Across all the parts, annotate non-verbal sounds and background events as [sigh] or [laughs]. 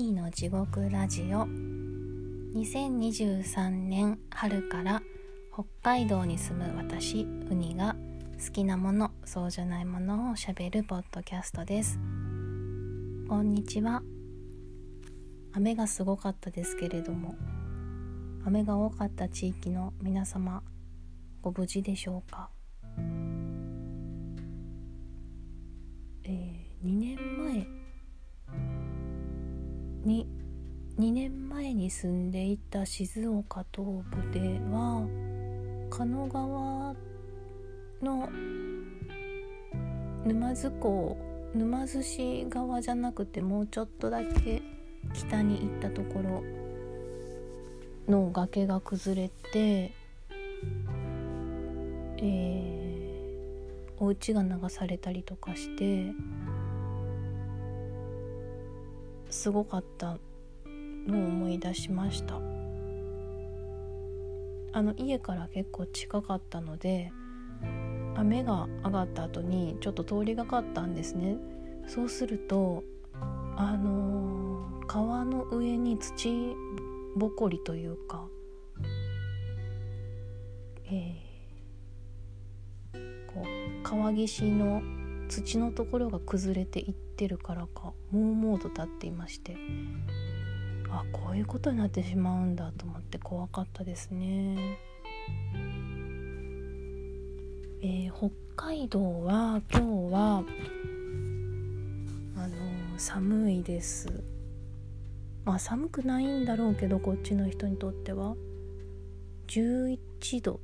ニの地獄ラジオ。2023年春から北海道に住む私ウニが好きなものそうじゃないものをしゃべるポッドキャストです。こんにちは。雨がすごかったですけれども雨が多かった地域の皆様ご無事でしょうか？えー、2年前に2年前に住んでいた静岡東部では狩野川の沼津港沼津市側じゃなくてもうちょっとだけ北に行ったところの崖が崩れて、えー、お家が流されたりとかしてすごかったのを思い出しました。あの家から結構近かったので雨が上がった後にちょっと通りがかったんですね。そうするとあのー、川の上に土ぼこりというか、えー、こう川岸の土のところが崩れていってるからかもうもうと立っていましてあこういうことになってしまうんだと思って怖かったですね。えー、北海道は今日はあの寒いです。まあ寒くないんだろうけどこっちの人にとっては。11度。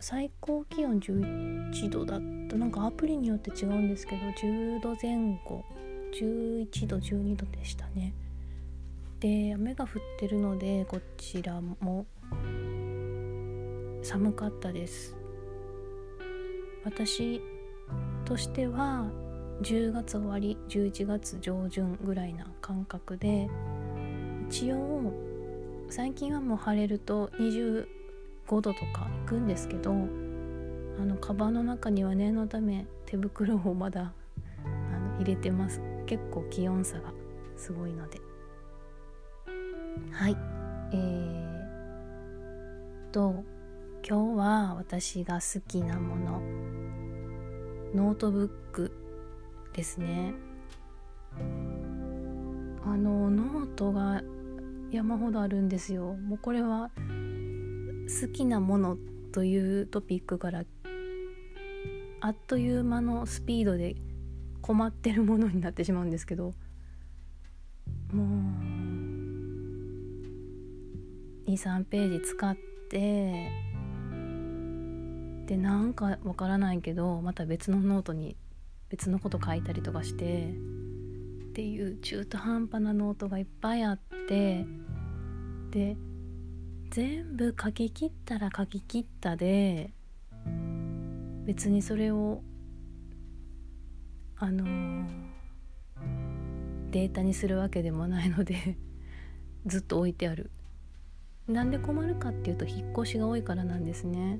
最高気温11度だった。なんかアプリによって違うんですけど10度前後。11度12度でしたね。で雨が降ってるのでこちらも寒かったです。私としては10月終わり11月上旬ぐらいな感覚で一応最近はもう晴れると20 5度とか行くんですけどあのカバンの中には念のため手袋をまだあの入れてます。結構気温差がすごいので。はい。えー、と今日は私が好きなもの。ノートブックですね。あのノートが山ほどあるんですよ。もうこれは好きなものというトピックからあっという間のスピードで困ってるものになってしまうんですけどもう23ページ使ってでなんかわからないけどまた別のノートに別のこと書いたりとかしてっていう中途半端なノートがいっぱいあってで全部書き切ったら書き切ったで別にそれをあの、データにするわけでもないので [laughs] ずっと置いてある。なんで困るかっていうと引っ越しが多いからなんですね。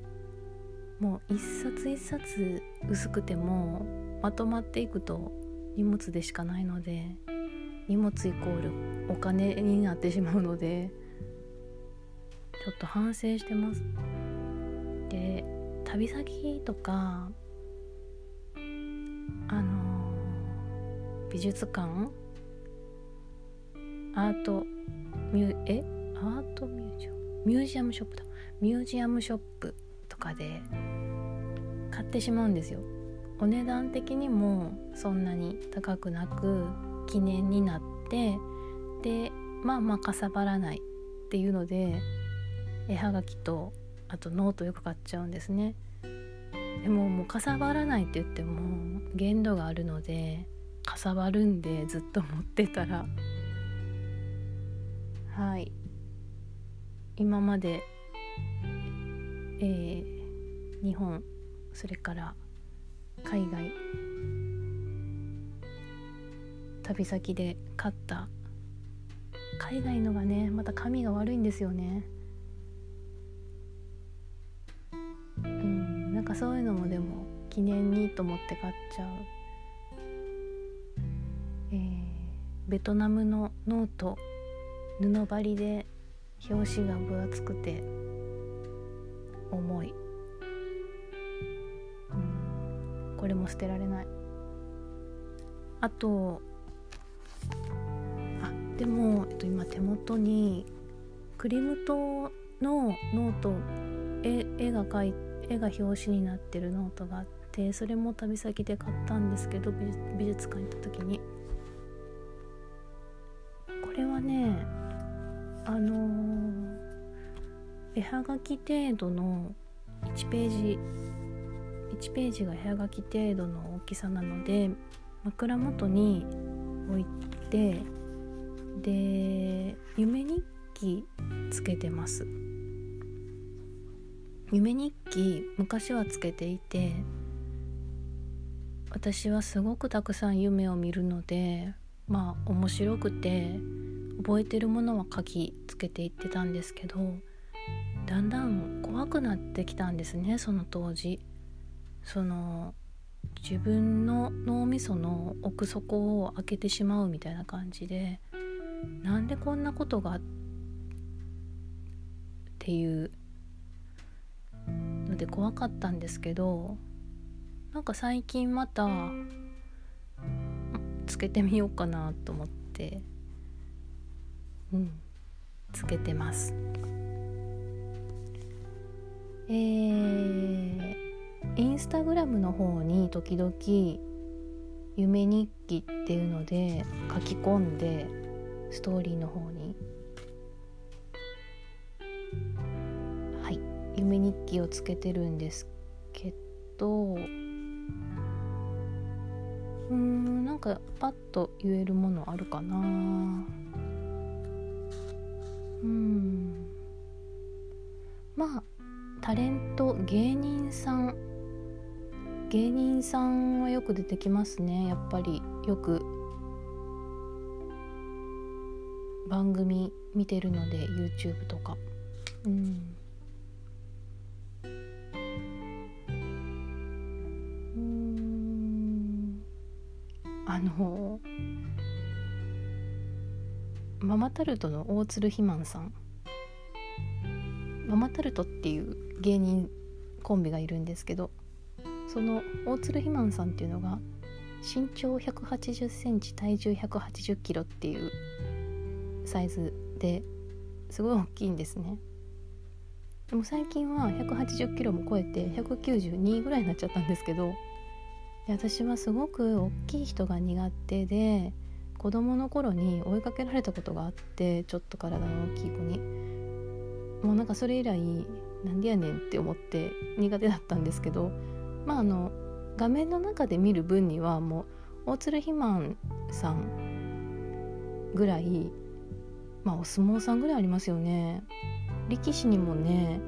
もう一冊一冊薄くてもまとまっていくと荷物でしかないので荷物イコールお金になってしまうのでちょっと反省してます。で旅先とかあの美術館？アートミュえ？アートミュージアム？ミュージアムショップだ。ミュージアムショップとかで買ってしまうんですよ。お値段的にもそんなに高くなく記念になってでまあまあかさばらないっていうので絵はがきとあとノートよく買っちゃうんですね。でももうかさばらないって言っても限度があるのでかさばるんでずっと持ってたら。はい。今まで、えー、日本それから海外旅先で買った。海外のがねまた紙が悪いんですよね。かそういうのもでも記念にと思って買っちゃう。えー、ベトナムのノート布張りで表紙が分厚くて重い、うん、これも捨てられない。あとあでも、えっと、今手元にクリムトのノート絵絵が描いて絵が表紙になってるノートがあってそれも旅先で買ったんですけど美術館行った時に。これはねあのー、絵はがき程度の1ページ1ページが絵はがき程度の大きさなので枕元に置いてで夢日記つけてます。夢日記昔はつけていて私はすごくたくさん夢を見るのでまあ面白くて覚えてるものは書きつけていってたんですけどだんだん怖くなってきたんですねその当時。その自分の脳みその奥底を開けてしまうみたいな感じでなんでこんなことがっていうで怖かったんですけどなんか最近またつけてみようかなと思ってうんつけてます。えー、インスタグラムの方に時々夢日記っていうので書き込んでストーリーの方に夢日記をつけてるんですけどうんなんかパッと言えるものあるかな。うん。まあタレント芸人さん。芸人さんはよく出てきますね。やっぱりよく。番組見てるので YouTube とか。うん。あのママタルトの大鶴ひまんさん。ママタルトっていう芸人コンビがいるんですけどその大鶴ひまんさんっていうのが身長1 8 0センチ体重1 8 0キロっていうサイズですごい大きいんですね。でも最近は1 8 0キロも超えて192ぐらいになっちゃったんですけど私はすごく大きい人が苦手で子供の頃に追いかけられたことがあってちょっと体の大きい子に。もうなんかそれ以来なんでやねんって思って苦手だったんですけどまああの画面の中で見る分にはもう大鶴ひまんさんぐらいまあお相撲さんぐらいありますよね。力士にもね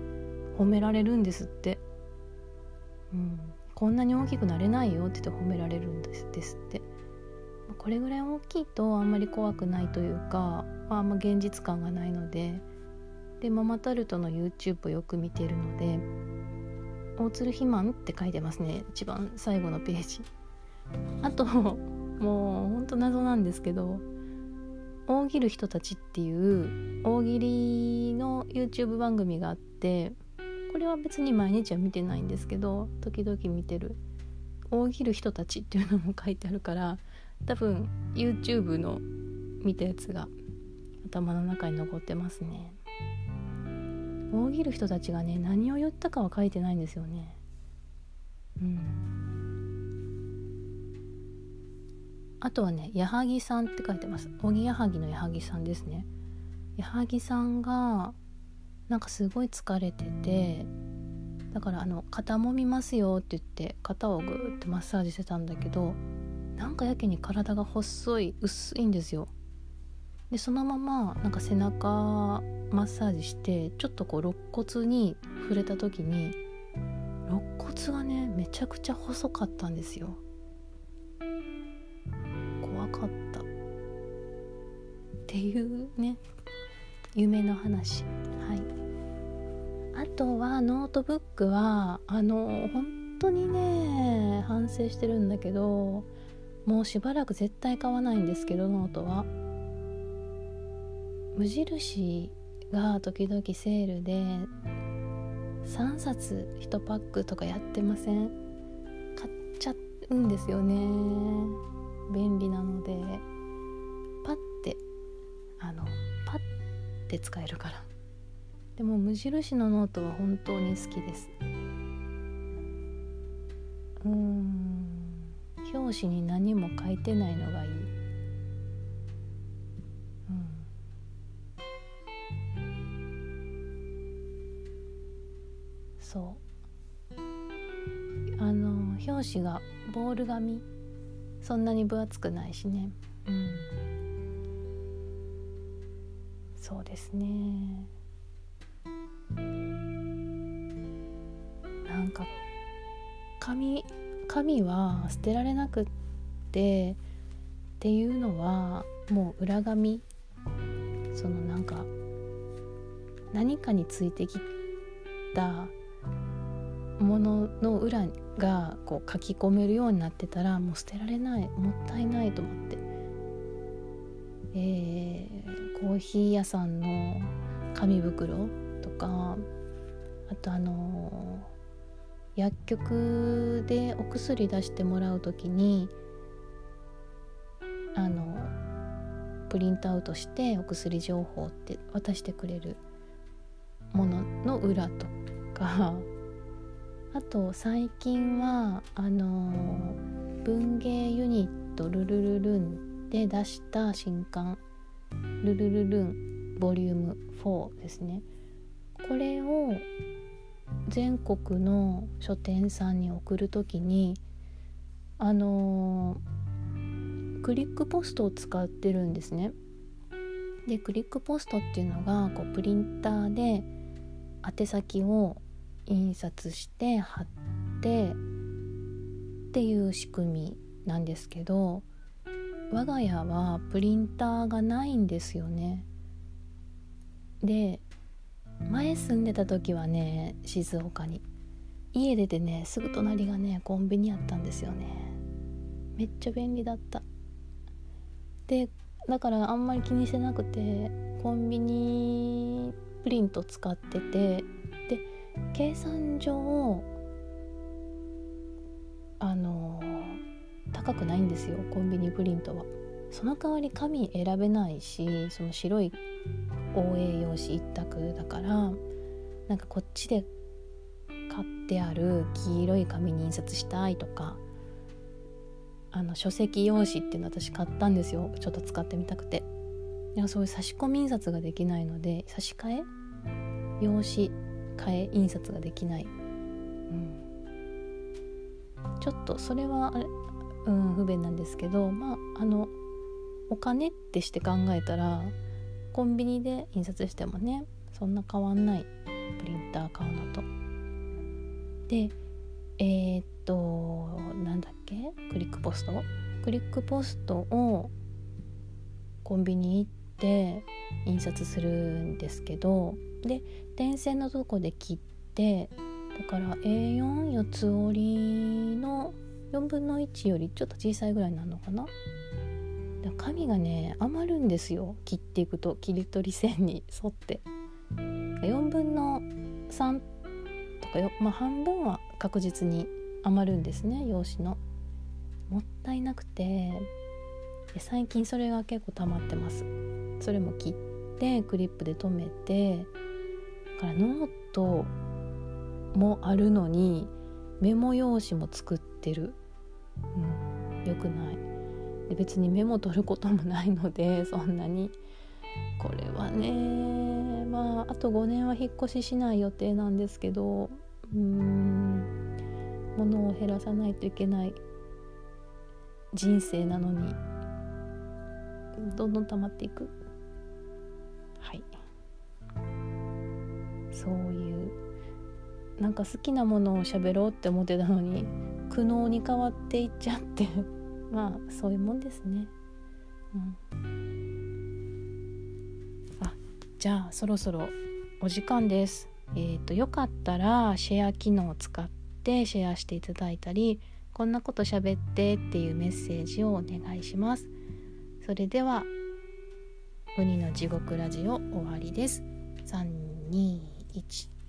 褒められるんですって、うん、こんなに大きくなれないよって言って褒められるんですですってこれぐらい大きいとあんまり怖くないというか、まあ、あんま現実感がないので。でママタルトの YouTube をよく見てるので大鶴肥満って書いてますね。一番最後のページ。あともうほんと謎なんですけど大喜利人たちっていう大喜利の YouTube 番組があってれは別に毎日は見てないんですけど時々見てる。大喜利人たちっていうのも書いてあるから多分 YouTube の見たやつが頭の中に残ってますね。大喜利人たちがね何を言ったかは書いてないんですよね。うん。あとはね矢作さんって書いてます。おぎやはぎの矢作さんですね。矢作さんがなんかすごい疲れててだからあの肩もみますよって言って肩をグーってマッサージしてたんだけどなんかやけに体が細い薄いんですよ。でそのままなんか背中マッサージしてちょっとこう肋骨に触れた時に肋骨がねめちゃくちゃ細かったんですよ。怖かった。っていうね夢の話。はい。あとはノートブックはあの本当にね反省してるんだけどもうしばらく絶対買わないんですけどノートは。無印が時々セールで3冊1パックとかやってません？買っちゃうんですよね。便利なので。パッてあのパッて使えるから。でも無印のノートは本当に好きです。うん。表紙に何も書いてないのがいい、うん、そう。あの表紙がボール紙。そんなに分厚くないしね。うん。そうですね。なんか紙紙は捨てられなくってっていうのはもう裏紙。そのなんか何かについてきたものの裏がこう書き込めるようになってたらもう捨てられないもったいないと思って、えー、コーヒー屋さんの紙袋かあとあの薬局でお薬出してもらう時にあのプリントアウトしてお薬情報って渡してくれるものの裏とか。[laughs] あと最近はあの文芸ユニットルルルルンで出した新刊ルルルルンボリューム4ですね。これを全国の書店さんに送る時にあのー、クリックポストを使ってるんですね。でクリックポストっていうのがこうプリンターで宛先を印刷して貼ってっていう仕組みなんですけど我が家はプリンターがないんですよね。で前住んでた時はね静岡に。家出てねすぐ隣がねコンビニやったんですよね。めっちゃ便利だった。でだからあんまり気にしてなくてコンビニプリント使っててで計算上あの高くないんですよコンビニプリントは。その代わり紙選べないしその白い OA 用紙一択だからなんかこっちで買ってある黄色い紙に印刷したいとかあの書籍用紙っていうの私買ったんですよ。ちょっと使ってみたくて。いやそういう差し込み印刷ができないので差し替え用紙替え印刷ができない、うん、ちょっとそれはうん、不便なんですけどまああのお金ってして考えたらコンビニで印刷してもねそんな変わんない。プリンター買うのと。でえー、っとなんだっけ？クリックポスト？クリックポストをコンビニ行って印刷するんですけどで電線のとこで切ってだから A44 つ折りの4分の1よりちょっと小さいぐらいになるのかな？紙がね余るんですよ。切っていくと。切り取り線に。沿って。4分の3とかよ、まあ、半分は確実に余るんですね。用紙の。もったいなくて。最近それが結構溜まってます。それも切ってクリップで留めて。だからノートもあるのにメモ用紙も作ってる、うん、よくない。で別にメモ取ることもないので [laughs] そんなに。これはねまああと5年は引っ越ししない予定なんですけどうーん物を減らさないといけない人生なのにどんどん溜まっていく。はい。そういうなんか好きなものを喋ろうって思ってたのに苦悩に変わっていっちゃって。まあそういうもんですね。うん、あじゃあそろそろお時間です。えーと、よかったらシェア機能を使ってシェアしていただいたりこんなこと喋ってっていうメッセージをお願いします。それではウニの地獄ラジオ終わりです321